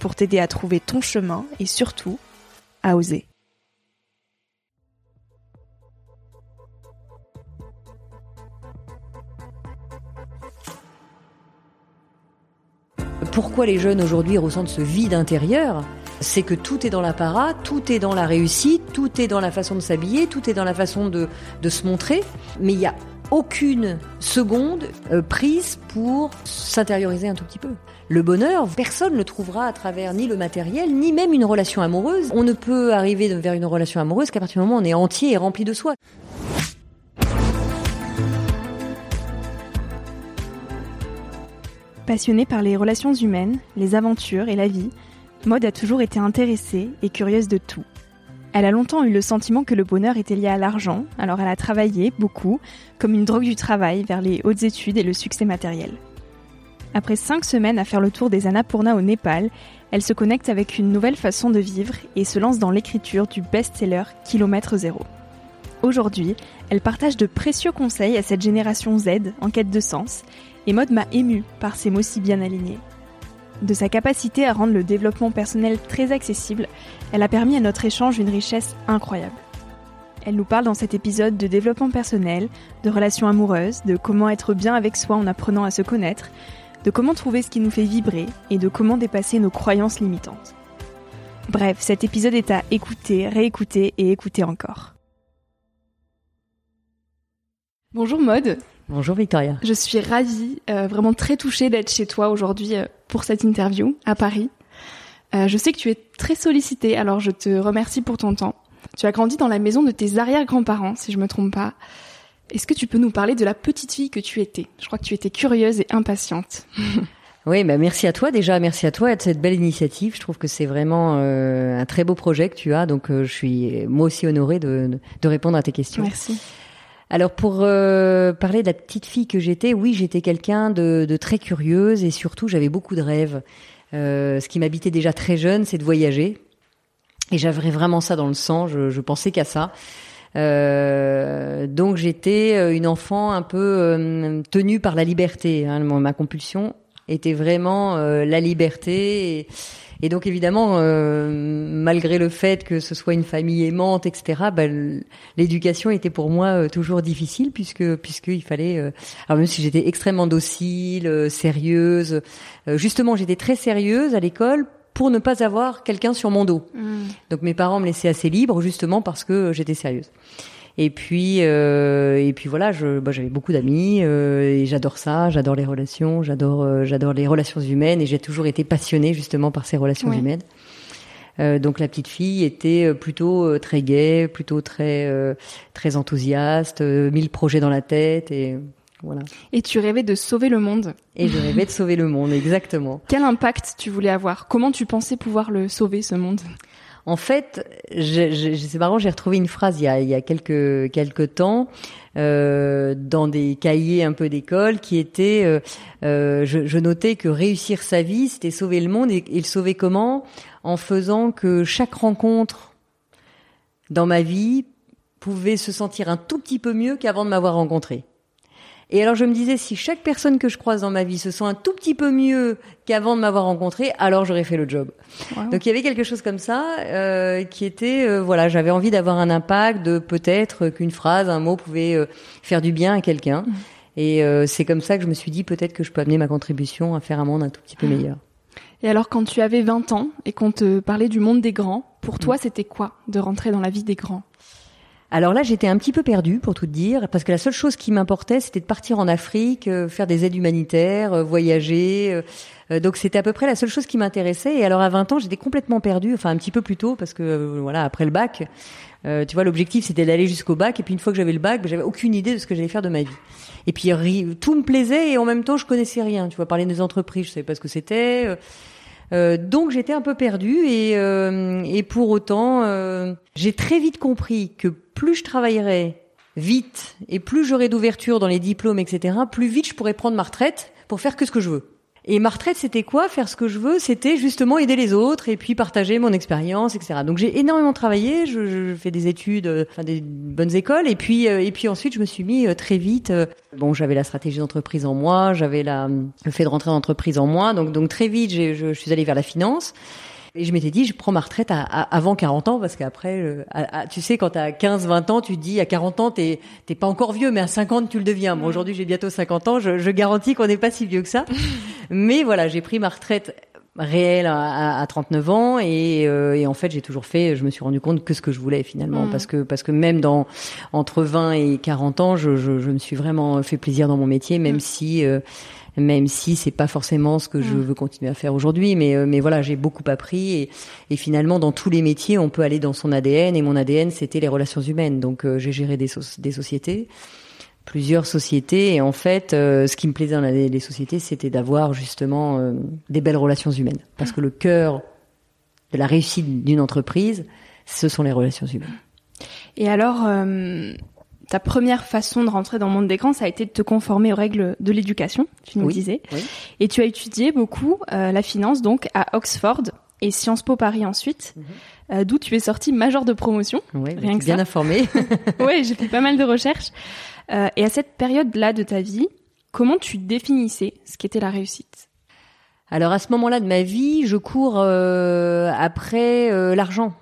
pour t'aider à trouver ton chemin et surtout à oser. Pourquoi les jeunes aujourd'hui ressentent ce vide intérieur? C'est que tout est dans l'apparat, tout est dans la réussite, tout est dans la façon de s'habiller, tout est dans la façon de, de se montrer, mais il y a aucune seconde euh, prise pour s'intérioriser un tout petit peu. Le bonheur, personne ne le trouvera à travers ni le matériel, ni même une relation amoureuse. On ne peut arriver vers une relation amoureuse qu'à partir du moment où on est entier et rempli de soi. Passionnée par les relations humaines, les aventures et la vie, Maud a toujours été intéressée et curieuse de tout. Elle a longtemps eu le sentiment que le bonheur était lié à l'argent, alors elle a travaillé beaucoup, comme une drogue du travail, vers les hautes études et le succès matériel. Après cinq semaines à faire le tour des Annapurna au Népal, elle se connecte avec une nouvelle façon de vivre et se lance dans l'écriture du best-seller Kilomètre Zéro. Aujourd'hui, elle partage de précieux conseils à cette génération Z en quête de sens, et Maud m'a émue par ses mots si bien alignés. De sa capacité à rendre le développement personnel très accessible, elle a permis à notre échange une richesse incroyable. Elle nous parle dans cet épisode de développement personnel, de relations amoureuses, de comment être bien avec soi en apprenant à se connaître, de comment trouver ce qui nous fait vibrer et de comment dépasser nos croyances limitantes. Bref, cet épisode est à écouter, réécouter et écouter encore. Bonjour Maude. Bonjour Victoria. Je suis ravie, euh, vraiment très touchée d'être chez toi aujourd'hui euh, pour cette interview à Paris. Euh, je sais que tu es très sollicitée, alors je te remercie pour ton temps. Tu as grandi dans la maison de tes arrière-grands-parents, si je me trompe pas. Est-ce que tu peux nous parler de la petite fille que tu étais? Je crois que tu étais curieuse et impatiente. Oui, bah merci à toi déjà, merci à toi de cette belle initiative. Je trouve que c'est vraiment un très beau projet que tu as, donc je suis moi aussi honorée de, de répondre à tes questions. Merci. Alors pour euh, parler de la petite fille que j'étais, oui, j'étais quelqu'un de, très curieuse et surtout j'avais beaucoup de rêves. Euh, ce qui m'habitait déjà très jeune, c'est de voyager. Et j'avais vraiment ça dans le sang, je, pensais qu'à ça. Euh, donc j'étais une enfant un peu tenue par la liberté. Hein. Ma compulsion était vraiment la liberté. Et donc évidemment, euh, malgré le fait que ce soit une famille aimante, etc., bah, l'éducation était pour moi euh, toujours difficile puisque puisqu'il fallait. Euh, alors même si j'étais extrêmement docile, sérieuse, justement j'étais très sérieuse à l'école pour ne pas avoir quelqu'un sur mon dos. Mmh. Donc mes parents me laissaient assez libre justement parce que j'étais sérieuse. Et puis, euh, et puis voilà, je, bah, j'avais beaucoup d'amis euh, et j'adore ça, j'adore les relations, j'adore, euh, j'adore les relations humaines et j'ai toujours été passionnée justement par ces relations humaines. Euh, donc la petite fille était plutôt très gaie, plutôt très très enthousiaste, mille projets dans la tête et Voilà. Et tu rêvais de sauver le monde. Et je rêvais de sauver le monde, exactement. Quel impact tu voulais avoir? Comment tu pensais pouvoir le sauver, ce monde? En fait, c'est marrant, j'ai retrouvé une phrase il y a, il quelques, temps euh, dans des cahiers un peu d'école qui était, euh, euh, je, je, notais que réussir sa vie, c'était sauver le monde. Et, et le sauver comment? En faisant que chaque rencontre dans ma vie pouvait se sentir un tout petit peu mieux qu'avant de m'avoir rencontré. Et alors je me disais, si chaque personne que je croise dans ma vie se sent un tout petit peu mieux qu'avant de m'avoir rencontré, alors j'aurais fait le job. Wow. Donc il y avait quelque chose comme ça euh, qui était, euh, voilà, j'avais envie d'avoir un impact, de peut-être qu'une phrase, un mot pouvait euh, faire du bien à quelqu'un. Mmh. Et euh, c'est comme ça que je me suis dit, peut-être que je peux amener ma contribution à faire un monde un tout petit peu mmh. meilleur. Et alors quand tu avais 20 ans et qu'on te parlait du monde des grands, pour toi mmh. c'était quoi de rentrer dans la vie des grands? Alors là, j'étais un petit peu perdue, pour tout dire, parce que la seule chose qui m'importait, c'était de partir en Afrique, euh, faire des aides humanitaires, euh, voyager. Euh, donc c'était à peu près la seule chose qui m'intéressait. Et alors à 20 ans, j'étais complètement perdue, enfin un petit peu plus tôt, parce que voilà, après le bac, tu vois, l'objectif c'était d'aller jusqu'au bac. Et puis une fois que j'avais le bac, j'avais aucune idée de ce que j'allais faire de ma vie. Et puis tout me plaisait et en même temps, je connaissais rien. Tu vois, parler des entreprises, je savais pas ce que c'était. Euh, donc j'étais un peu perdue et, euh, et pour autant, euh, j'ai très vite compris que plus je travaillerais vite et plus j'aurais d'ouverture dans les diplômes, etc., plus vite je pourrais prendre ma retraite pour faire que ce que je veux. Et ma retraite, c'était quoi? Faire ce que je veux, c'était justement aider les autres et puis partager mon expérience, etc. Donc j'ai énormément travaillé, je, je, fais des études, euh, enfin des bonnes écoles, et puis euh, et puis ensuite je me suis mis euh, très vite. bon, j'avais la stratégie d'entreprise en moi, j'avais la le fait de rentrer en entreprise en moi, donc donc très vite, je, je suis allée vers la finance. Et je m'étais dit, je prends ma retraite à, à, avant 40 ans parce qu'après, euh, tu sais, quand t'as 15, 20 ans, tu te dis à 40 ans, t'es t'es pas encore vieux, mais à 50, tu le deviens. Bon, aujourd'hui, j'ai bientôt 50 ans. Je, je garantis qu'on n'est pas si vieux que ça. mais voilà, j'ai pris ma retraite réelle à, à 39 ans et, euh, et en fait j'ai toujours fait je me suis rendu compte que ce que je voulais finalement mmh. parce que parce que même dans entre 20 et 40 ans je, je, je me suis vraiment fait plaisir dans mon métier même mmh. si euh, même si c'est pas forcément ce que je mm. veux continuer à faire aujourd'hui. Mais, euh, mais voilà, j'ai beaucoup appris et, et, finalement, dans tous les métiers, on peut aller dans son ADN et mon ADN, c'était les relations humaines. Donc, euh, j'ai géré des, so des sociétés plusieurs sociétés et en fait euh, ce qui me plaisait dans les, les sociétés c'était d'avoir justement euh, des belles relations humaines parce que le cœur de la réussite d'une entreprise ce sont les relations humaines. Et alors euh, ta première façon de rentrer dans le monde d'écran, ça a été de te conformer aux règles de l'éducation, tu nous oui, disais. Oui. Et tu as étudié beaucoup euh, la finance donc à Oxford et Sciences Po Paris ensuite, mm -hmm. euh, d'où tu es sorti major de promotion. Oui, rien que bien informé. oui, j'ai fait pas mal de recherches. Euh, et à cette période-là de ta vie, comment tu définissais ce qu'était la réussite? Alors à ce moment-là de ma vie, je cours euh, après euh, l'argent.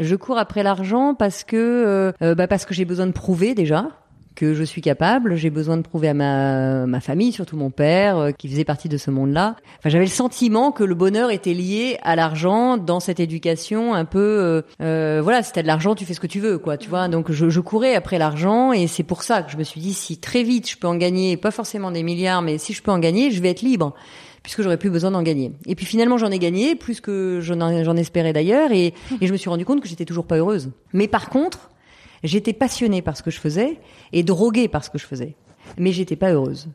Je cours après l'argent parce que euh, bah parce que j'ai besoin de prouver déjà que je suis capable. J'ai besoin de prouver à ma, ma famille, surtout mon père, euh, qui faisait partie de ce monde-là. Enfin, j'avais le sentiment que le bonheur était lié à l'argent dans cette éducation un peu. Euh, euh, voilà, si t'as de l'argent, tu fais ce que tu veux, quoi. Tu vois. Donc, je, je courais après l'argent et c'est pour ça que je me suis dit si très vite je peux en gagner, pas forcément des milliards, mais si je peux en gagner, je vais être libre puisque j'aurais plus besoin d'en gagner. Et puis finalement, j'en ai gagné, plus que j'en espérais d'ailleurs, et, et je me suis rendu compte que j'étais toujours pas heureuse. Mais par contre, j'étais passionnée par ce que je faisais et droguée par ce que je faisais. Mais j'étais pas heureuse.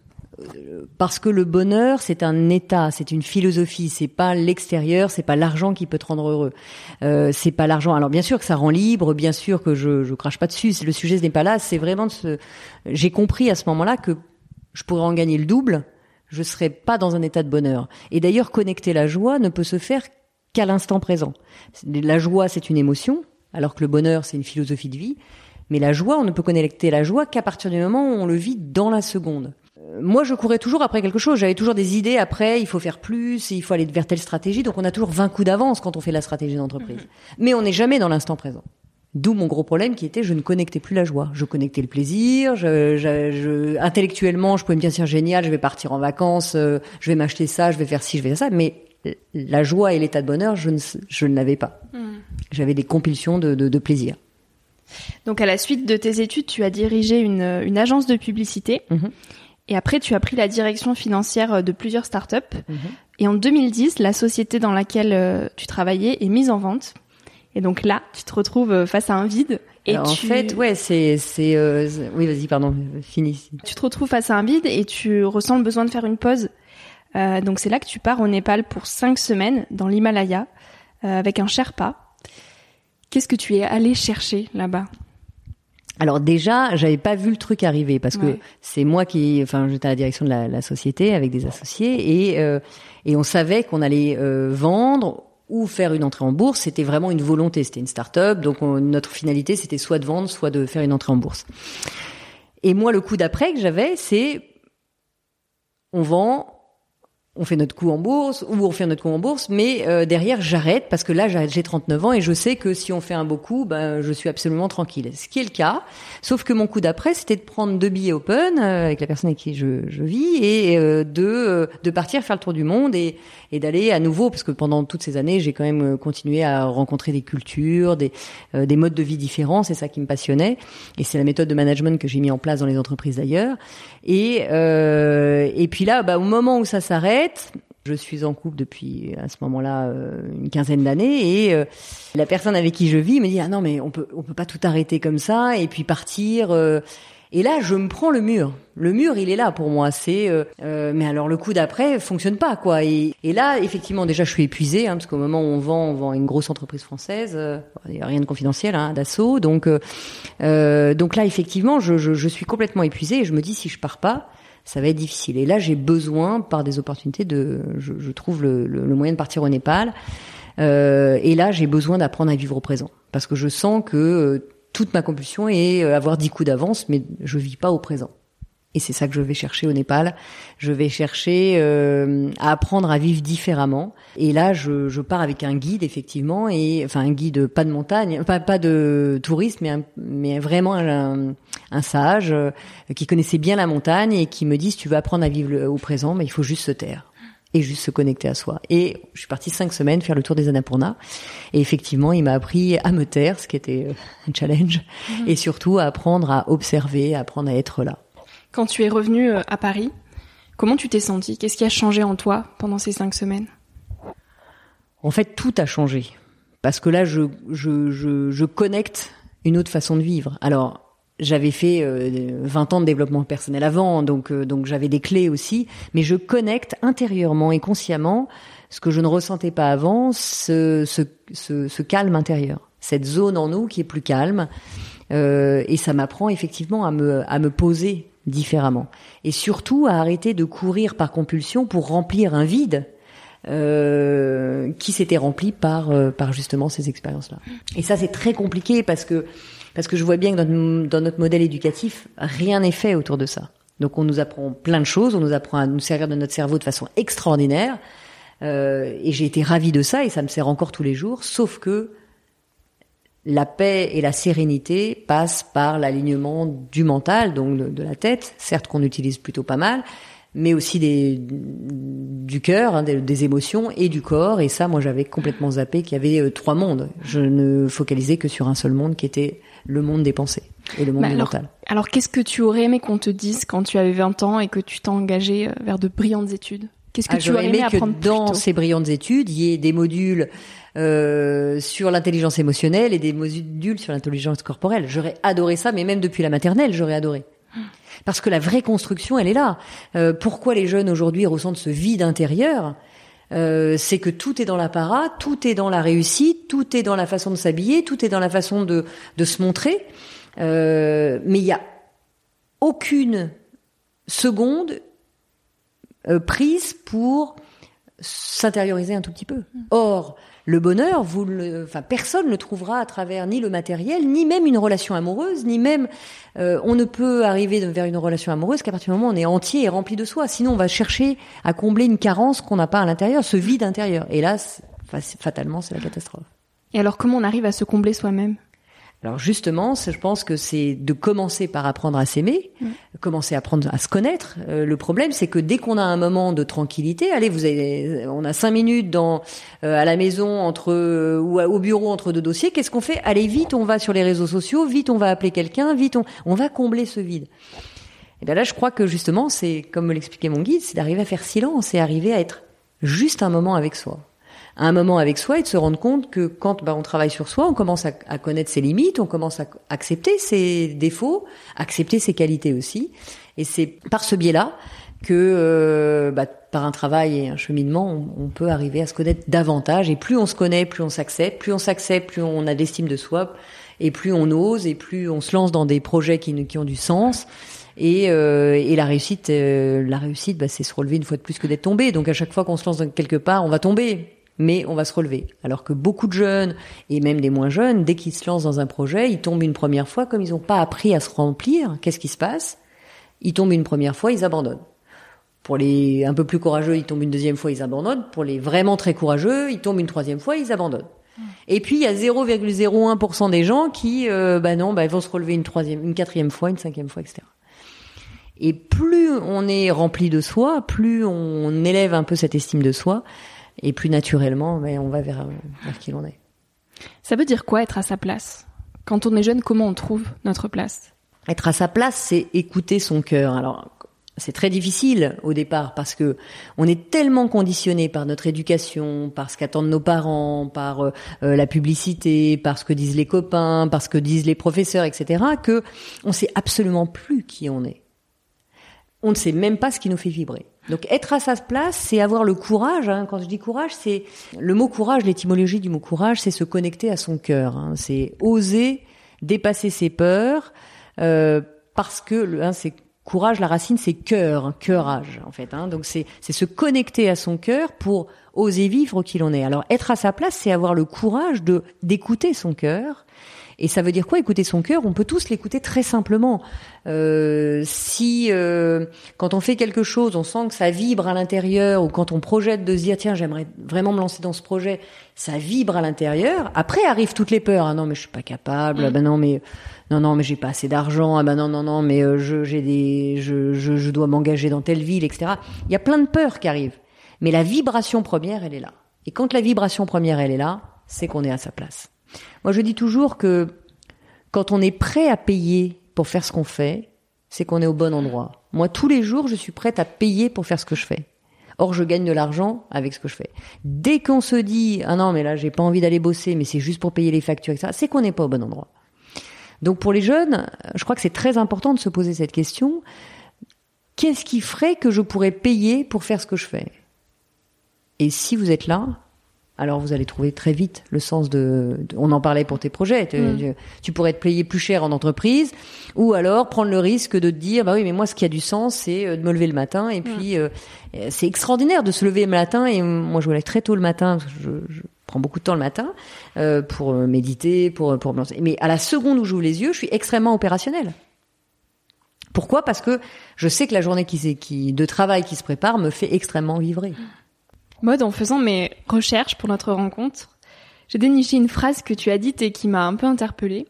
Parce que le bonheur, c'est un état, c'est une philosophie, c'est pas l'extérieur, c'est pas l'argent qui peut te rendre heureux. Euh, c'est pas l'argent. Alors bien sûr que ça rend libre, bien sûr que je je crache pas dessus. Le sujet ce n'est pas là. C'est vraiment de ce. J'ai compris à ce moment-là que je pourrais en gagner le double je serais pas dans un état de bonheur. Et d'ailleurs, connecter la joie ne peut se faire qu'à l'instant présent. La joie, c'est une émotion, alors que le bonheur, c'est une philosophie de vie. Mais la joie, on ne peut connecter la joie qu'à partir du moment où on le vit dans la seconde. Euh, moi, je courais toujours après quelque chose. J'avais toujours des idées après, il faut faire plus, il faut aller vers telle stratégie. Donc, on a toujours 20 coups d'avance quand on fait la stratégie d'entreprise. Mmh. Mais on n'est jamais dans l'instant présent. D'où mon gros problème qui était je ne connectais plus la joie. Je connectais le plaisir. Je, je, je, intellectuellement, je pouvais me dire c'est génial, je vais partir en vacances, euh, je vais m'acheter ça, je vais faire ci, je vais faire ça. Mais la joie et l'état de bonheur, je ne, je ne l'avais pas. Mm. J'avais des compulsions de, de, de, plaisir. Donc à la suite de tes études, tu as dirigé une, une agence de publicité. -hmm. Et après, tu as pris la direction financière de plusieurs startups. -hmm. Et en 2010, la société dans laquelle euh, tu travaillais est mise en vente. Et donc là, tu te retrouves face à un vide. Et en fait, ouais, c'est, c'est, oui, vas-y, pardon, finis. Tu te retrouves face à un vide et tu ressens le besoin de faire une pause. Euh, donc c'est là que tu pars au Népal pour cinq semaines dans l'Himalaya euh, avec un Sherpa. Qu'est-ce que tu es allé chercher là-bas? Alors déjà, j'avais pas vu le truc arriver parce que c'est moi qui, enfin, j'étais à la direction de la, la société avec des associés et euh, et on savait qu'on allait euh, vendre ou faire une entrée en bourse. C'était vraiment une volonté. C'était une start-up, donc notre finalité c'était soit de vendre, soit de faire une entrée en bourse. Et moi, le coup d'après que j'avais, c'est on vend, on fait notre coup en bourse ou on fait notre coup en bourse, mais euh, derrière j'arrête parce que là j'ai 39 ans et je sais que si on fait un beau coup, ben je suis absolument tranquille. Ce qui est le cas, sauf que mon coup d'après c'était de prendre deux billets open euh, avec la personne avec qui je, je vis et euh, de de partir faire le tour du monde et, et d'aller à nouveau parce que pendant toutes ces années j'ai quand même continué à rencontrer des cultures, des des modes de vie différents, c'est ça qui me passionnait et c'est la méthode de management que j'ai mis en place dans les entreprises d'ailleurs et et puis là bah, au moment où ça s'arrête je suis en couple depuis à ce moment-là euh, une quinzaine d'années et euh, la personne avec qui je vis me dit ah non mais on peut on peut pas tout arrêter comme ça et puis partir euh. et là je me prends le mur. Le mur il est là pour moi. C'est mais alors le coup d'après fonctionne pas quoi. Et, là effectivement déjà je suis épuisée hein, parce qu'au moment où on vend on vend une grosse entreprise française a rien de confidentiel hein, d'assaut. Donc donc là effectivement je, je, je suis complètement épuisée et je me dis si je pars pas ça va être difficile. Et là, j'ai besoin, par des opportunités, de, je, trouve le, le, moyen de partir au Népal. Euh, et là, j'ai besoin d'apprendre à vivre au présent, parce que je sens que euh, toute ma compulsion est euh, avoir dix coups d'avance, mais je vis pas au présent. Et c'est ça que je vais chercher au Népal. Je vais chercher euh, à apprendre à vivre différemment. Et là, je, je, pars avec un guide effectivement, et enfin un guide pas de montagne, pas pas de touriste, mais mais vraiment un, un sage euh, qui connaissait bien la montagne et qui me dit si tu veux apprendre à vivre au présent, mais il faut juste se taire et juste se connecter à soi. Et je suis partie cinq semaines faire le tour des Annapurna. Et effectivement, il m'a appris à me taire, ce qui était euh, un challenge, mhm. et surtout à apprendre à observer, à apprendre à être là. Quand tu es revenu euh, à Paris, comment tu t'es senti? Qu'est-ce qui a changé en toi pendant ces cinq semaines? En fait, tout a changé. Parce que là, je, je, je, je connecte une autre façon de vivre. Alors, j'avais fait 20 euh, ans de développement personnel avant, donc euh, donc j'avais des clés aussi, mais je connecte intérieurement et consciemment ce que je ne ressentais pas avant, ce, ce, ce, calme intérieur, cette zone en nous qui est plus calme, et ça m'apprend effectivement à me à me poser différemment. Et surtout à arrêter de courir par compulsion pour remplir un vide euh, qui s'était rempli par euh, par justement ces expériences-là. Et ça c'est très compliqué parce que parce que je vois bien que dans notre, dans notre modèle éducatif rien n'est fait autour de ça. Donc on nous apprend plein de choses, on nous apprend à nous servir de notre cerveau de façon extraordinaire. Euh, et j'ai été ravie de ça et ça me sert encore tous les jours. Sauf que la paix et la sérénité passent par l'alignement du mental, donc de, la tête, certes qu'on utilise plutôt pas mal, mais aussi des, du cœur, hein, des, émotions et du corps. Et ça, moi, j'avais complètement zappé qu'il y avait euh, trois mondes. Je ne focalisais que sur un seul monde, qui était le monde des pensées et le monde bah, mental. Alors, qu'est-ce que tu aurais aimé qu'on te dise quand tu avais 20 ans et que tu t'es engagé euh, vers de brillantes études? Qu'est-ce que ah, tu aurais aimé, apprendre que dans ces brillantes études, il y ait des modules euh, sur l'intelligence émotionnelle et des modules sur l'intelligence corporelle. J'aurais adoré ça, mais même depuis la maternelle, j'aurais adoré. Parce que la vraie construction, elle est là. Euh, pourquoi les jeunes aujourd'hui ressentent ce vide intérieur euh, c'est que tout est dans l'apparat, tout est dans la réussite, tout est dans la façon de s'habiller, tout est dans la façon de, de se montrer. Euh, mais il y a aucune seconde euh, prise pour s'intérioriser un tout petit peu. Or, le bonheur, vous le, enfin, personne ne le trouvera à travers ni le matériel, ni même une relation amoureuse, ni même, euh, on ne peut arriver vers une relation amoureuse qu'à partir du moment où on est entier et rempli de soi. Sinon, on va chercher à combler une carence qu'on n'a pas à l'intérieur, ce vide intérieur. Et là, fatalement, c'est la catastrophe. Et alors, comment on arrive à se combler soi-même? Alors justement, je pense que c'est de commencer par apprendre à s'aimer, mm. commencer à apprendre à se connaître. Euh, le problème, c'est que dès qu'on a un moment de tranquillité, allez, vous avez, on a cinq minutes dans euh, à la maison entre ou au bureau entre deux dossiers. Qu'est-ce qu'on fait? Allez vite, on va sur les réseaux sociaux, vite, on va appeler quelqu'un, vite, on, on va combler ce vide. Et bien là, je crois que justement, c'est comme me l'expliquait mon guide, c'est d'arriver à faire silence et arriver à être juste un moment avec soi un moment avec soi et de se rendre compte que quand bah, on travaille sur soi, on commence à, connaître ses limites, on commence à accepter ses défauts, accepter ses qualités aussi. Et c'est par ce biais-là que euh, bah, par un travail et un cheminement, on, peut arriver à se connaître davantage. Et plus on se connaît, plus on s'accepte. Plus on s'accepte, plus on a d'estime de soi. Et plus on ose, et plus on se lance dans des projets qui, ont du sens. Et, euh, et la réussite, euh, la réussite, bah, c'est se relever une fois de plus que d'être tombé. Donc à chaque fois qu'on se lance quelque part, on va tomber, mais on va se relever. Alors que beaucoup de jeunes et même des moins jeunes, dès qu'ils se lancent dans un projet, ils tombent une première fois, comme ils n'ont pas appris à se remplir. Qu'est-ce qui se passe? Ils tombent une première fois, ils abandonnent. Pour les un peu plus courageux, ils tombent une deuxième fois, ils abandonnent. Pour les vraiment très courageux, ils tombent une troisième fois, ils abandonnent. Et puis il y a 0,01% des gens qui, euh, bah non, bah ils vont se relever une troisième, une quatrième fois, une cinquième fois, etc. Et plus on est rempli de soi, plus on élève un peu cette estime de soi, et plus naturellement, ben, on va vers, vers qui l'on est. Ça veut dire quoi être à sa place? Quand on est jeune, comment on trouve notre place? Être à sa place, c'est écouter son cœur. Alors, c'est très difficile au départ parce que on est tellement conditionné par notre éducation, par ce qu'attendent nos parents, par euh, la publicité, par ce que disent les copains, par ce que disent les professeurs, etc., que on sait absolument plus qui on est on ne sait même pas ce qui nous fait vibrer. Donc être à sa place, c'est avoir le courage. Hein. Quand je dis courage, c'est le mot courage, l'étymologie du mot courage, c'est se connecter à son cœur. Hein. C'est oser dépasser ses peurs, euh, parce que hein, c'est courage, la racine, c'est cœur, hein, cœurage en fait. Hein. Donc c'est c'est se connecter à son cœur pour oser vivre qui l'on est. Alors être à sa place, c'est avoir le courage de d'écouter son cœur et ça veut dire quoi Écouter son cœur, on peut tous l'écouter très simplement. Euh, si euh, quand on fait quelque chose, on sent que ça vibre à l'intérieur, ou quand on projette de se dire tiens j'aimerais vraiment me lancer dans ce projet, ça vibre à l'intérieur. Après arrivent toutes les peurs. Ah non mais je suis pas capable. Ah ben non mais non non mais j'ai pas assez d'argent. Ah ben non non non mais euh, je j'ai des je, je, je dois m'engager dans telle ville etc. Il y a plein de peurs qui arrivent. Mais la vibration première elle est là. Et quand la vibration première elle est là, c'est qu'on est à sa place. Moi, je dis toujours que quand on est prêt à payer pour faire ce qu'on fait, c'est qu'on est au bon endroit. Moi, tous les jours, je suis prête à payer pour faire ce que je fais. Or, je gagne de l'argent avec ce que je fais. Dès qu'on se dit ah non mais là j'ai pas envie d'aller bosser, mais c'est juste pour payer les factures, etc. C'est qu'on n'est pas au bon endroit. Donc pour les jeunes, je crois que c'est très important de se poser cette question. Qu'est-ce qui ferait que je pourrais payer pour faire ce que je fais? Et si vous êtes là, alors vous allez trouver très vite le sens de, on en parlait pour tes projets, mm. tu, pourrais te payer plus cher en entreprise ou alors prendre le risque de te dire bah oui mais moi ce qui a du sens c'est euh, de me lever le matin et puis mm. euh, c'est extraordinaire de se lever le matin et moi je me lève très tôt le matin je, je prends beaucoup de temps le matin euh, pour méditer pour pour me lancer mais à la seconde où j'ouvre les yeux je suis extrêmement opérationnel pourquoi? Parce que je sais que la journée qui, qui, de travail qui se prépare me fait extrêmement vibrer. Mode, en faisant mes recherches pour notre rencontre, j'ai déniché une phrase que tu as dite et qui m'a un peu interpellée.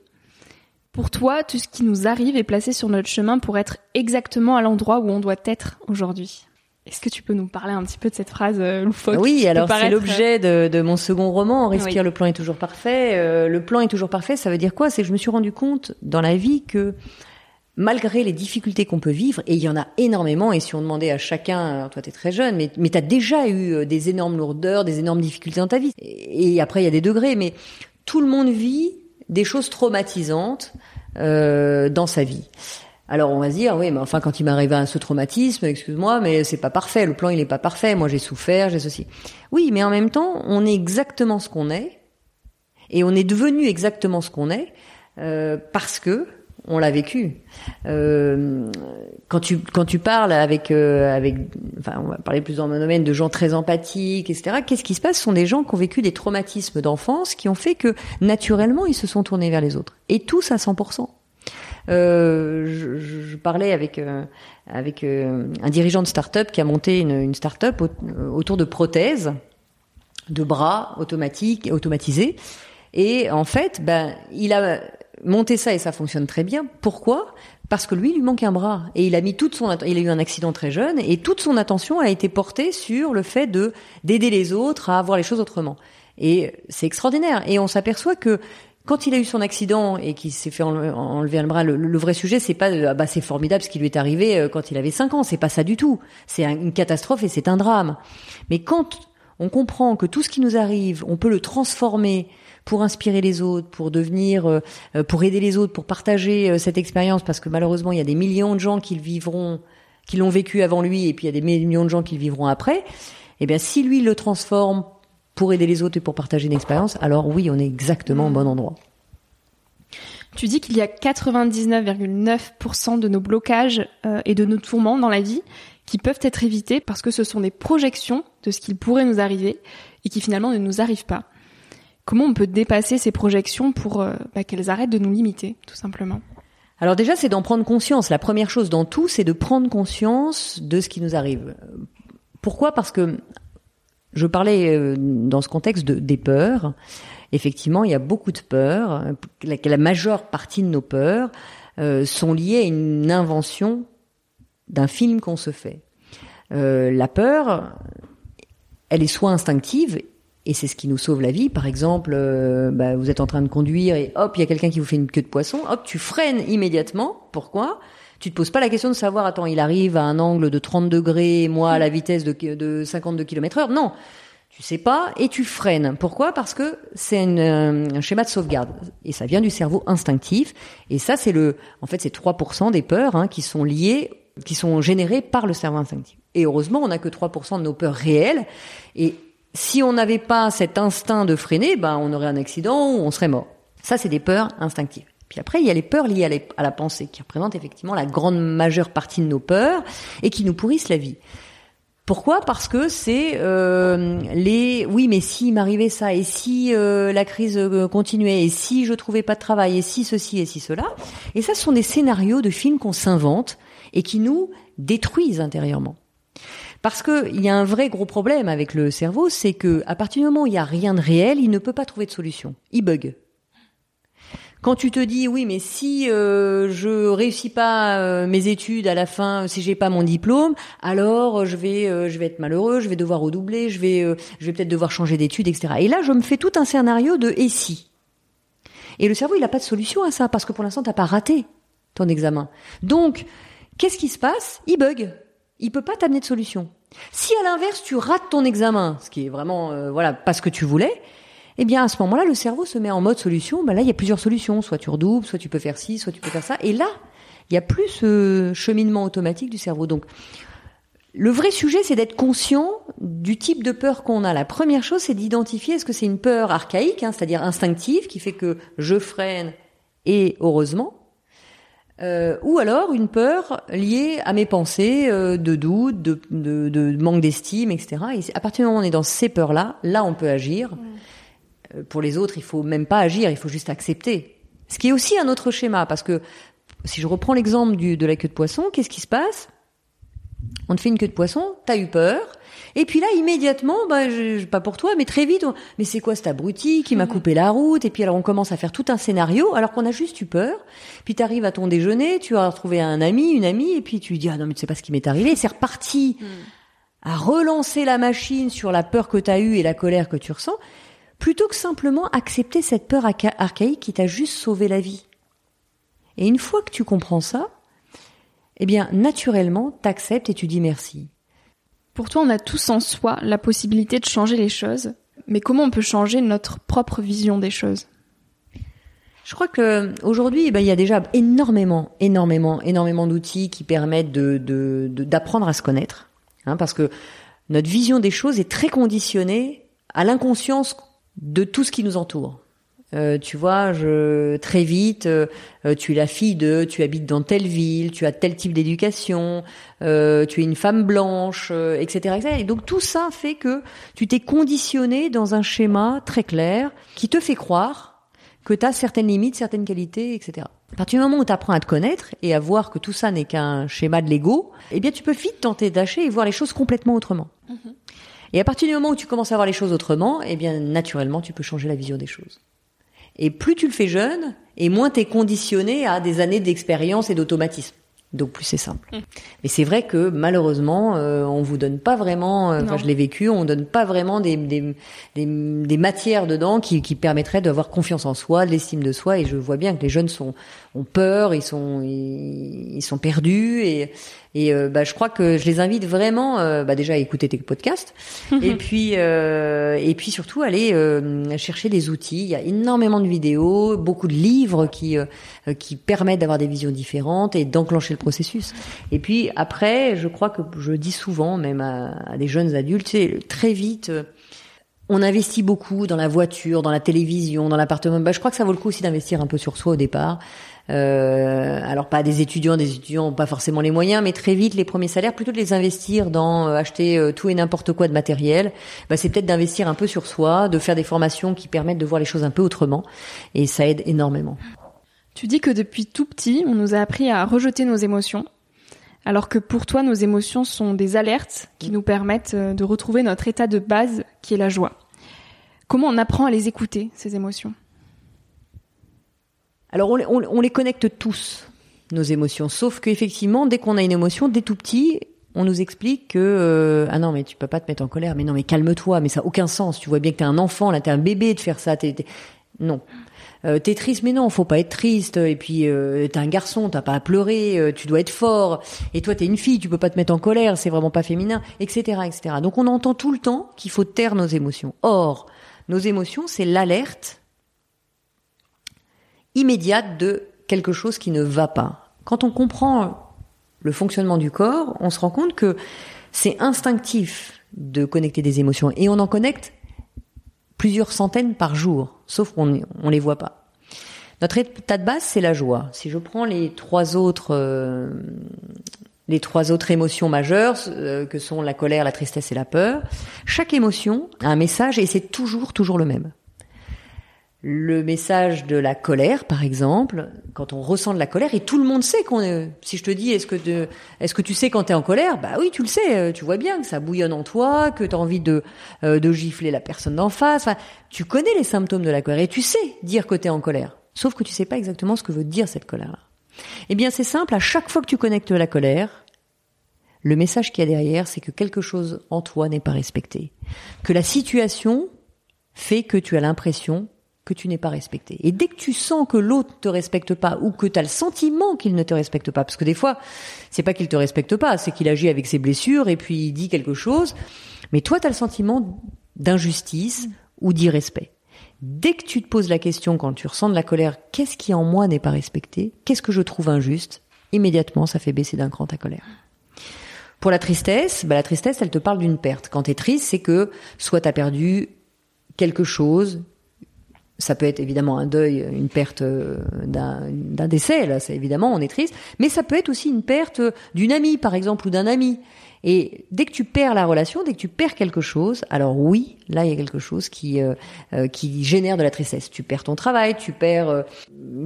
Pour toi, tout ce qui nous arrive est placé sur notre chemin pour être exactement à l'endroit où on doit être aujourd'hui. Est-ce que tu peux nous parler un petit peu de cette phrase euh, loufoque Oui, alors c'est l'objet de, de, mon second roman, Respire, le plan est toujours parfait. Euh, le plan est toujours parfait, ça veut dire quoi? C'est que je me suis rendu compte dans la vie que malgré les difficultés qu'on peut vivre, et il y en a énormément, et si on demandait à chacun, toi tu es très jeune, mais, mais tu as déjà eu euh, des énormes lourdeurs, des énormes difficultés dans ta vie, et, après il y a des degrés, mais tout le monde vit des choses traumatisantes euh, dans sa vie. Alors on va se dire, oui, mais enfin quand il m'arrive à ce traumatisme, excuse-moi, mais c'est pas parfait, le plan il est pas parfait, moi j'ai souffert, j'ai ceci. Oui, mais en même temps, on est exactement ce qu'on est, et on est devenu exactement ce qu'on est, euh, parce que on l'a vécu. Euh, quand tu quand tu parles avec euh, avec enfin on va parler plus dans mon domaine de gens très empathiques etc. Qu'est-ce qui se passe? Ce sont des gens qui ont vécu des traumatismes d'enfance qui ont fait que naturellement ils se sont tournés vers les autres et tous à 100%. Euh, je, je, parlais avec euh, avec euh, un dirigeant de start-up qui a monté une, une start-up autour de prothèses de bras automatiques automatisés et en fait ben il a monter ça et ça fonctionne très bien. Pourquoi? Parce que lui, il lui manque un bras et il a mis toute son, il a eu un accident très jeune et toute son attention a été portée sur le fait de d'aider les autres à voir les choses autrement. Et c'est extraordinaire. Et on s'aperçoit que quand il a eu son accident et qu'il s'est fait enlever un bras, le, vrai sujet, c'est pas ah bah c'est formidable ce qui lui est arrivé euh, quand il avait 5 ans, c'est pas ça du tout. C'est une catastrophe et c'est un drame. Mais quand on comprend que tout ce qui nous arrive, on peut le transformer pour inspirer les autres, pour devenir, euh, euh, pour aider les autres, pour partager cette expérience, parce que malheureusement, il y a des millions de gens qui le vivront, qui l'ont vécu avant lui, et puis il y a des millions de gens qui le vivront après. Eh bien, si lui le transforme pour aider les autres et pour partager une expérience, alors oui, on est exactement au bon endroit. Tu dis qu'il y a 99,9% de nos blocages euh, et de nos tourments dans la vie qui peuvent être évités parce que ce sont des projections de ce qu'il pourrait nous arriver et qui finalement ne nous arrivent pas. Comment on peut dépasser ces projections pour euh, bah, qu'elles arrêtent de nous limiter, tout simplement alors déjà, c'est d'en prendre conscience. La première chose dans tout, c'est de prendre conscience de ce qui nous arrive. Pourquoi? Parce que je parlais euh, dans ce contexte de, des peurs effectivement, il y a beaucoup de peurs. La, majeure partie de nos peurs euh, sont liées à une invention d'un film qu'on se fait. La peur, elle est soit instinctive, et c'est ce qui nous sauve la vie. Par exemple, euh, bah, vous êtes en train de conduire et hop, il y a quelqu'un qui vous fait une queue de poisson. Hop, tu freines immédiatement. Pourquoi? Tu te poses pas la question de savoir, attends, il arrive à un angle de 30 degrés, moi à la vitesse de, de 52 km heure. Non, tu sais pas et tu freines. Pourquoi? Parce que c'est euh, un schéma de sauvegarde et ça vient du cerveau instinctif. Et ça, c'est le, en fait, c'est 3% des peurs hein, qui sont liées, qui sont générées par le cerveau instinctif. Et heureusement, on n'a que 3% de nos peurs réelles. Et si on n'avait pas cet instinct de freiner, ben on aurait un accident ou on serait mort. Ça, c'est des peurs instinctives. Puis après, il y a les peurs liées à, la pensée, qui représentent effectivement la grande majeure partie de nos peurs et qui nous pourrissent la vie. Pourquoi? Parce que c'est euh, les oui, mais si m'arrivait ça et si euh, la crise euh, continuait et si je trouvais pas de travail et si ceci et si cela. Et ça, ce sont des scénarios de films qu'on s'invente et qui nous détruisent intérieurement. Parce que il y a un vrai gros problème avec le cerveau, c'est que à partir du moment où il y a rien de réel, il ne peut pas trouver de solution. Il bug. Quand tu te dis oui, mais si euh, je réussis pas euh, mes études à la fin, si j'ai pas mon diplôme, alors euh, je vais euh, je vais être malheureux, je vais devoir redoubler, je vais je vais peut-être devoir changer d'études, etc. Et là, je me fais tout un scénario de et si. Et le cerveau, il a pas de solution à ça parce que pour l'instant, t'as pas raté ton examen. Donc, qu'est-ce qui se passe? Il bug. Il peut pas t'amener de solution. Si à l'inverse, tu rates ton examen, ce qui est vraiment voilà pas ce que tu voulais, eh bien à ce moment-là, le cerveau se met en mode solution. Ben là, il y a plusieurs solutions. Soit tu redoubles, soit tu peux faire ci, soit tu peux faire ça. Et là, il y a plus ce cheminement automatique du cerveau. Donc, le vrai sujet, c'est d'être conscient du type de peur qu'on a. La première chose, c'est d'identifier est-ce que c'est une peur archaïque, hein, c'est-à-dire instinctive, qui fait que je freine et heureusement, euh, ou alors une peur liée à mes pensées euh, de doute, de, de, manque d'estime, etc. Et à partir du moment où on est dans ces peurs-là, là, on peut agir. Euh, pour les autres, il faut même pas agir, il faut juste accepter. Ce qui est aussi un autre schéma, parce que si je reprends l'exemple de la queue de poisson, qu'est-ce qui se passe? On te fait une queue de poisson, t'as eu peur, et puis là, immédiatement, bah, je, pas pour toi, mais très vite, mais c'est quoi cet abruti qui m'a mhm. coupé la route? Et puis alors on commence à faire tout un scénario, alors qu'on a juste eu peur. Puis tu arrives à ton déjeuner, tu as retrouvé un ami, une amie, et puis tu dis ah non mais tu sais pas ce qui m'est arrivé. C'est reparti mhm. à relancer la machine sur la peur que tu as eue et la colère que tu ressens plutôt que simplement accepter cette peur archaïque qui t'a juste sauvé la vie. Et une fois que tu comprends ça, eh bien, naturellement, t'acceptes et tu dis merci. Pour toi, on a tous en soi la possibilité de changer les choses, mais comment on peut changer notre propre vision des choses? Je crois que aujourd'hui, eh ben, il y a déjà énormément, énormément, énormément d'outils qui permettent de, d'apprendre à se connaître, hein, parce que notre vision des choses est très conditionnée à l'inconscience de tout ce qui nous entoure. Euh, tu vois, je, très vite, euh, tu es la fille de, tu habites dans telle ville, tu as tel type d'éducation, euh, tu es une femme blanche, etc., etc. Et donc tout ça fait que tu t'es conditionné dans un schéma très clair qui te fait croire que tu as certaines limites, certaines qualités, etc. À partir du moment où tu apprends à te connaître et à voir que tout ça n'est qu'un schéma de l'ego, eh bien tu peux vite tenter d'acheter et voir les choses complètement autrement. Mm-hmm. Et à partir du moment où tu commences à voir les choses autrement, eh bien, naturellement, tu peux changer la vision des choses. Et plus tu le fais jeune, et moins tu es conditionné à des années d'expérience et d'automatisme. Donc plus c'est simple. Mm. Mais c'est vrai que malheureusement, euh, on vous donne pas vraiment. Euh, enfin, je l'ai vécu. On donne pas vraiment des des, des, des matières dedans qui, qui permettraient d'avoir confiance en soi, de l'estime de soi. Et je vois bien que les jeunes sont ont peur, ils sont ils, sont perdus et Et euh, bah, je crois que je les invite vraiment, euh, bah, déjà à écouter tes podcasts, et puis euh, et puis surtout aller chercher des outils. Il y a énormément de vidéos, beaucoup de livres qui qui permettent d'avoir des visions différentes et d'enclencher le processus. Et puis après, je crois que je dis souvent, même à, à des jeunes adultes, c'est très vite on investit beaucoup dans la voiture, dans la télévision, dans l'appartement. Bah, je crois que ça vaut le coup aussi d'investir un peu sur soi au départ. Euh, alors pas des étudiants, des étudiants n'ont pas forcément les moyens, mais très vite les premiers salaires, plutôt de les investir dans euh, acheter euh, tout et n'importe quoi de matériel, bah, c'est peut-être d'investir un peu sur soi, de faire des formations qui permettent de voir les choses un peu autrement, et ça aide énormément. Tu dis que depuis tout petit, on nous a appris à rejeter nos émotions, alors que pour toi, nos émotions sont des alertes qui nous permettent de retrouver notre état de base, qui est la joie. Comment on apprend à les écouter, ces émotions? Alors on, les connecte tous, nos émotions, sauf qu'effectivement, dès qu'on a une émotion, dès tout petit, on nous explique que euh, ah non mais tu peux pas te mettre en colère, mais non mais calme-toi, mais ça a aucun sens. Tu vois bien que t'es un enfant, là t'es un bébé de faire ça. T'es, Non. Euh, t'es triste, mais non, faut pas être triste. Et puis euh, t'es un garçon, t'as pas à pleurer, euh, tu dois être fort. Et toi t'es une fille, tu peux pas te mettre en colère, c'est vraiment pas féminin, etc., etc. Donc on entend tout le temps qu'il faut taire nos émotions. Or, nos émotions, c'est l'alerte immédiate de quelque chose qui ne va pas. Quand on comprend le fonctionnement du corps, on se rend compte que c'est instinctif de connecter des émotions et on en connecte plusieurs centaines par jour, sauf qu'on ne les voit pas. Notre état de base, c'est la joie. Si je prends les trois autres, euh, les trois autres émotions majeures, euh, que sont la colère, la tristesse et la peur, chaque émotion a un message et c'est toujours, toujours le même le message de la colère, par exemple, quand on ressent de la colère, et tout le monde sait qu'on est. Si je te dis, est-ce que est-ce que tu sais quand t'es en colère? Bah oui, tu le sais. Euh, tu vois bien que ça bouillonne en toi, que t'as envie de euh, de gifler la personne d'en face. Enfin, tu connais les symptômes de la colère et tu sais dire que t'es en colère. Sauf que tu sais pas exactement ce que veut dire cette colère. Eh bien, c'est simple. À chaque fois que tu connectes la colère, le message qu'il y a derrière, c'est que quelque chose en toi n'est pas respecté, que la situation fait que tu as l'impression que tu n'es pas respecté. Et dès que tu sens que l'autre te respecte pas ou que tu as le sentiment qu'il ne te respecte pas, parce que des fois, c'est pas qu'il te respecte pas, c'est qu'il agit avec ses blessures et puis il dit quelque chose, mais toi tu as le sentiment d'injustice ou d'irrespect. Dès que tu te poses la question quand tu ressens de la colère, qu'est-ce qui en moi n'est pas respecté? Qu'est-ce que je trouve injuste? Immédiatement, ça fait baisser d'un cran ta colère. Pour la tristesse, bah la tristesse, elle te parle d'une perte. Quand tu es triste, c'est que soit tu as perdu quelque chose, ça peut être évidemment un deuil, une perte euh, d'un décès, là, c'est évidemment, on est triste, mais ça peut être aussi une perte d'une amie, par exemple, ou d'un ami. Et dès que tu perds la relation, dès que tu perds quelque chose, alors oui, là il y a quelque chose qui euh, euh, qui génère de la tristesse. Tu perds ton travail, tu perds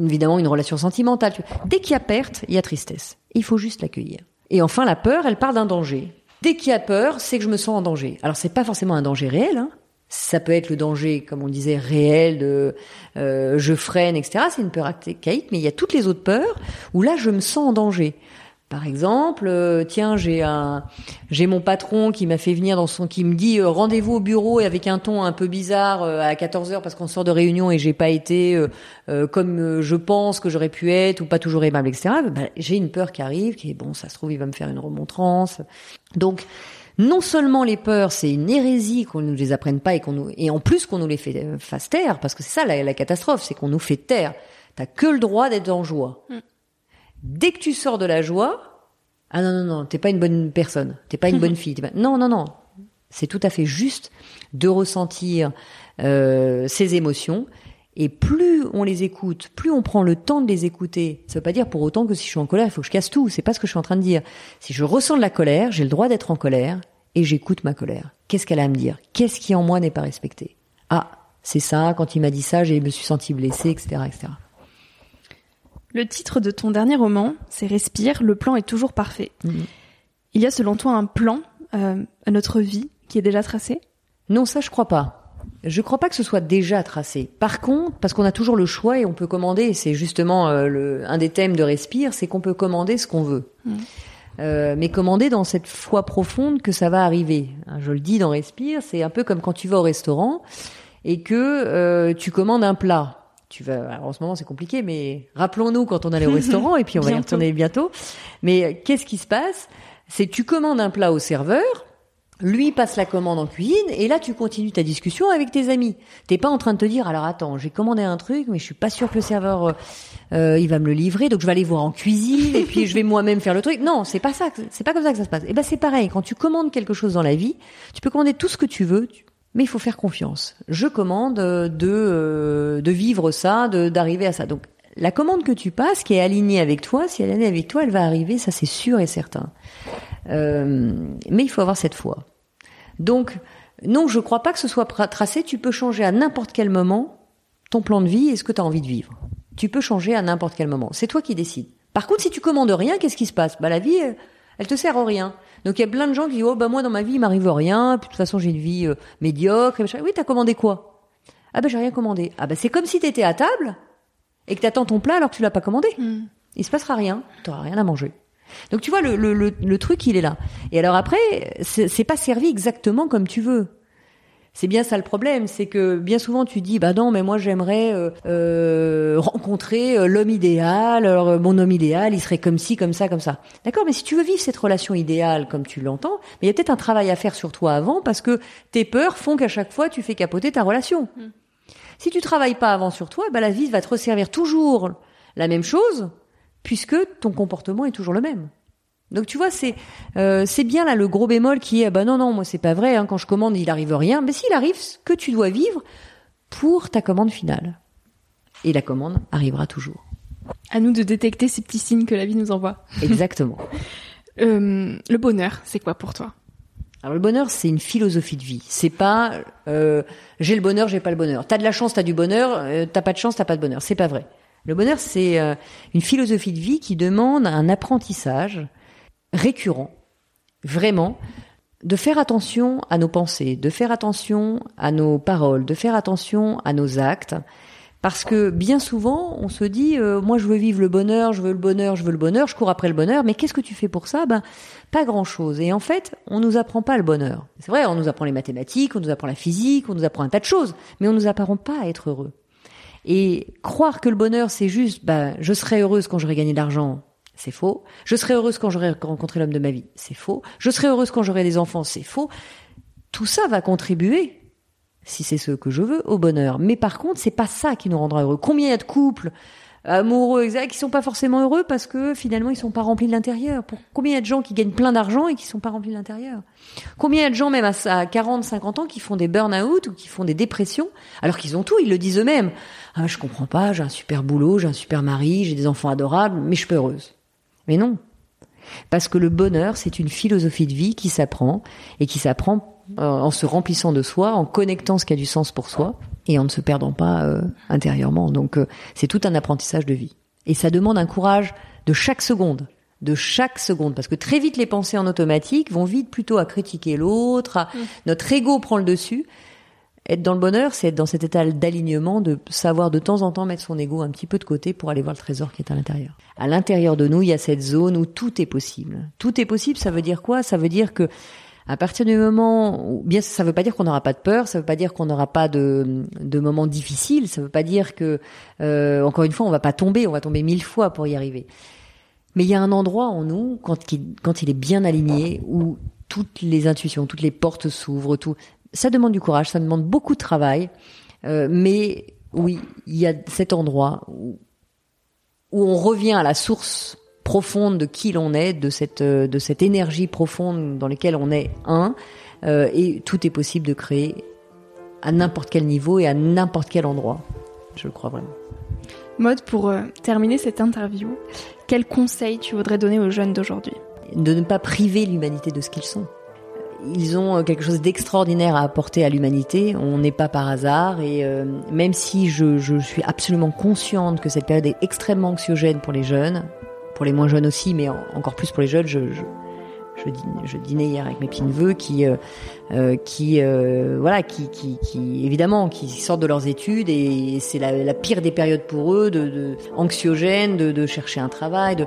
évidemment une relation sentimentale. Dès qu'il y a perte, il y a tristesse. Il faut juste l'accueillir. Et enfin, la peur, elle part d'un danger. Dès qu'il y a peur, c'est que je me sens en danger. Alors c'est pas forcément un danger réel, hein, ça peut être le danger, comme on disait, réel de euh, je freine, etc. C'est une peur archaïque, mais il y a toutes les autres peurs où là je me sens en danger. Par exemple, euh, tiens, j'ai un, j'ai mon patron qui m'a fait venir dans son, qui me dit euh, rendez-vous au bureau et avec un ton un peu bizarre à 14 heures parce qu'on sort de réunion et j'ai pas été comme je pense que j'aurais pu être ou pas toujours aimable, etc. Ben, j'ai une peur qui arrive, qui est bon, ça se trouve il va me faire une remontrance. Donc non seulement les peurs, c'est une hérésie qu'on nous les apprenne pas et qu'on nous, et en plus qu'on nous les fait, euh, fasse taire, parce que c'est ça la, catastrophe, c'est qu'on nous fait taire. T'as que le droit d'être en joie. Mm. Dès que tu sors de la joie, ah non non non, t'es pas une bonne personne, t'es pas une bonne fille. Non non non, c'est tout à fait juste de ressentir euh, ces émotions et plus on les écoute, plus on prend le temps de les écouter. Ça veut pas dire pour autant que si je suis en colère, il faut que je casse tout. C'est pas ce que je suis en train de dire. Si je ressens de la colère, j'ai le droit d'être en colère et j'écoute ma colère. Qu'est-ce qu'elle a à me dire? Qu'est-ce qui en moi n'est pas respecté? Ah, c'est ça. Quand il m'a dit ça, je me suis senti blessée, etc., etc. Le titre de ton dernier roman, c'est Respire. Le plan est toujours parfait. Mhm. Il y a selon toi un plan euh, à notre vie qui est déjà tracé? Non, ça je crois pas. Je crois pas que ce soit déjà tracé. Par contre, parce qu'on a toujours le choix et on peut commander, c'est justement euh, le, un des thèmes de Respire, c'est qu'on peut commander ce qu'on veut. Mmh. Euh, mais commander dans cette foi profonde que ça va arriver. Hein, je le dis dans Respire, c'est un peu comme quand tu vas au restaurant et que euh, tu commandes un plat. tu vas, alors en ce moment c'est compliqué, mais rappelons-nous quand on allait au restaurant et puis on va y retourner bientôt. Mais qu'est-ce qui se passe? C'est tu commandes un plat au serveur, lui passe la commande en cuisine et là tu continues ta discussion avec tes amis. T'es pas en train de te dire alors attends j'ai commandé un truc mais je suis pas sûr que le serveur euh, euh, il va me le livrer donc je vais aller voir en cuisine et puis je vais moi-même faire le truc. Non c'est pas ça c'est pas comme ça que ça se passe. Et eh ben c'est pareil quand tu commandes quelque chose dans la vie tu peux commander tout ce que tu veux mais il faut faire confiance. Je commande euh, de de vivre ça de d'arriver à ça donc la commande que tu passes, qui est alignée avec toi, si elle est alignée avec toi, elle va arriver, ça c'est sûr et certain. Mais il faut avoir cette foi. Donc, non, je ne crois pas que ce soit tracé. Tu peux changer à n'importe quel moment ton plan de vie et ce que tu as envie de vivre. Tu peux changer à n'importe quel moment. C'est toi qui décides. Par contre, si tu commandes rien, qu'est-ce qui se passe? Bah la vie, elle, te sert à rien. Donc il y a plein de gens qui disent oh bah moi dans ma vie il m'arrive rien. Puis, de toute façon j'ai une vie euh, médiocre. Et oui, t'as commandé quoi? Ah bah j'ai rien commandé. Ah bah c'est comme si t'étais à table et que t'attends ton plat alors que tu l'as pas commandé. Hmm. Il se passera rien. T'auras rien à manger. Donc tu vois, le, le, le, truc, il est là. Et alors après, c'est pas servi exactement comme tu veux. C'est bien ça le problème, c'est que bien souvent tu dis bah non mais moi j'aimerais euh, euh rencontrer euh, l'homme idéal, alors euh, mon homme idéal il serait comme ci comme ça comme ça. D'accord, mais si tu veux vivre cette relation idéale comme tu l'entends, mais il y a peut-être un travail à faire sur toi avant parce que tes peurs font qu'à chaque fois tu fais capoter ta relation. Hmm. Si tu travailles pas avant sur toi, bah la vie va te resservir toujours la même chose puisque ton comportement est toujours le même. Donc tu vois, c'est euh, c'est bien là le gros bémol qui est bah non non moi c'est pas vrai hein, quand je commande il arrive rien, mais s'il arrive ce que tu dois vivre pour ta commande finale. Et la commande arrivera toujours. À nous de détecter ces petits signes que la vie nous envoie. Exactement. euh, le bonheur, c'est quoi pour toi? Alors le bonheur, c'est une philosophie de vie. C'est pas euh, j'ai le bonheur, j'ai pas le bonheur. T'as de la chance, t'as du bonheur. Euh, t'as pas de chance, t'as pas de bonheur. C'est pas vrai. Le bonheur, c'est euh, une philosophie de vie qui demande un apprentissage récurrent, vraiment, de faire attention à nos pensées, de faire attention à nos paroles, de faire attention à nos actes, parce que bien souvent, on se dit, euh, moi je veux vivre le bonheur, je veux le bonheur, je veux le bonheur, je cours après le bonheur, mais qu'est-ce que tu fais pour ça? Ben, pas grand-chose. Et en fait, on nous apprend pas le bonheur. C'est vrai, on nous apprend les mathématiques, on nous apprend la physique, on nous apprend un tas de choses, mais on nous apprend pas à être heureux. Et croire que le bonheur, c'est juste, bah, je serai heureuse quand j'aurai gagné de l'argent, c'est faux. Je serai heureuse quand j'aurai rencontré l'homme de ma vie, c'est faux. Je serai heureuse quand j'aurai des enfants, c'est faux. Tout ça va contribuer, si c'est ce que je veux, au bonheur. Mais par contre, c'est pas ça qui nous rendra heureux. Combien y a de couples amoureux, exact, qui sont pas forcément heureux parce que finalement ils sont pas remplis de l'intérieur? Pour combien y a de gens qui gagnent plein d'argent et qui sont pas remplis de l'intérieur? Combien y a de gens même à 40, 50 ans qui font des burn-out ou qui font des dépressions alors qu'ils ont tout, ils le disent eux-mêmes. Ah, je comprends pas, j'ai un super boulot, j'ai un super mari, j'ai des enfants adorables, mais je suis pas heureuse. Mais non. Parce que le bonheur, c'est une philosophie de vie qui s'apprend et qui s'apprend euh, en se remplissant de soi, en connectant ce qui a du sens pour soi et en ne se perdant pas euh, intérieurement. Donc euh, c'est tout un apprentissage de vie. Et ça demande un courage de chaque seconde, de chaque seconde, parce que très vite les pensées en automatique vont vite plutôt à critiquer l'autre, mm. notre ego prend le dessus. Être dans le bonheur, c'est être dans cet état d'alignement, de savoir de temps en temps mettre son ego un petit peu de côté pour aller voir le trésor qui est à l'intérieur. À l'intérieur de nous, il y a cette zone où tout est possible. Tout est possible, ça veut dire quoi? Ça veut dire que à partir du moment où, bien, ça veut pas dire qu'on n'aura pas de peur, ça veut pas dire qu'on n'aura pas de, de moments difficiles, ça veut pas dire que, euh, encore une fois, on va pas tomber, on va tomber mille fois pour y arriver. Mais il y a un endroit en nous, quand quand il est bien aligné, où toutes les intuitions, toutes les portes s'ouvrent, tout. Ça demande du courage, ça demande beaucoup de travail, euh, mais oui, il y a cet endroit où, où on revient à la source profonde de qui l'on est, de cette euh, de cette énergie profonde dans laquelle on est un, euh, et tout est possible de créer à n'importe quel niveau et à n'importe quel endroit. Je le crois vraiment. Mode pour euh, terminer cette interview, quel conseil tu voudrais donner aux jeunes d'aujourd'hui? De ne pas priver l'humanité de ce qu'ils sont. Ils ont quelque chose d'extraordinaire à apporter à l'humanité. On n'est pas par hasard et même si je, je suis absolument consciente que cette période est extrêmement anxiogène pour les jeunes, pour les moins jeunes aussi, mais encore plus pour les jeunes. Je, je, je, dînais hier avec mes petits neveux qui, euh, euh, qui, euh, voilà, qui, qui, qui, évidemment, qui sortent de leurs études et c'est la, la, pire des périodes pour eux, de, de anxiogènes, de, de chercher un travail. De...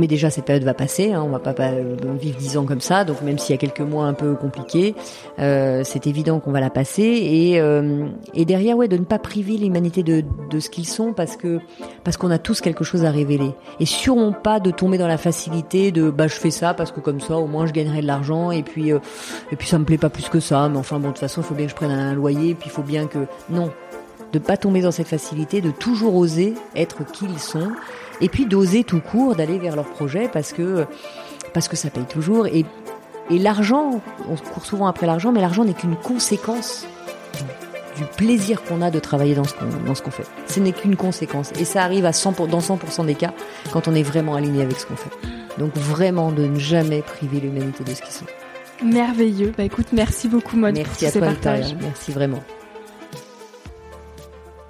mais déjà cette période va passer, hein, on va pas, vivre dix ans comme ça, donc même s'il y a quelques mois un peu compliqués, euh, c'est évident qu'on va la passer. Et, euh, et derrière ouais de ne pas priver l'humanité de, de ce qu'ils sont parce que parce qu'on a tous quelque chose à révéler. Et sûrement pas de tomber dans la facilité de bah je fais ça parce que comme ça au moins je gagnerai de l'argent. Et puis euh, et puis ça me plaît pas plus que ça, mais enfin bon de toute façon il faut bien que je prenne un loyer, puis il faut bien que non. De pas tomber dans cette facilité, de toujours oser être qui ils sont, et puis d'oser tout court d'aller vers leur projet parce que parce que ça paye toujours et et l'argent, on court souvent après l'argent, mais l'argent n'est qu'une conséquence du plaisir qu'on a de travailler dans ce qu'on dans ce qu'on fait. Ce n'est qu'une conséquence et ça arrive à 100 dans 100% des cas quand on est vraiment aligné avec ce qu'on fait. Donc vraiment de ne jamais priver l'humanité de ce qu'ils sont. Merveilleux. Bah écoute, merci beaucoup Maud. Merci à toi Victoria. Merci vraiment.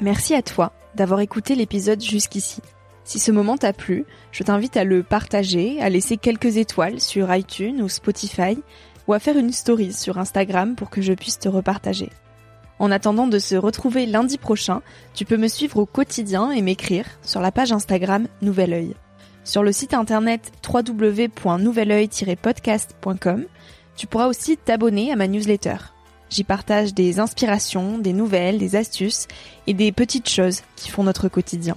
Merci à toi d'avoir écouté l'épisode jusqu'ici. Si ce moment t'a plu, je t'invite à le partager, à laisser quelques étoiles sur iTunes ou Spotify, ou à faire une story sur Instagram pour que je puisse te repartager. En attendant de se retrouver lundi prochain, tu peux me suivre au quotidien et m'écrire sur la page Instagram Nouvel Oeil. Sur le site internet www.nouveloeil-podcast.com, tu pourras aussi t'abonner à ma newsletter. J'y partage des inspirations, des nouvelles, des astuces et des petites choses qui font notre quotidien.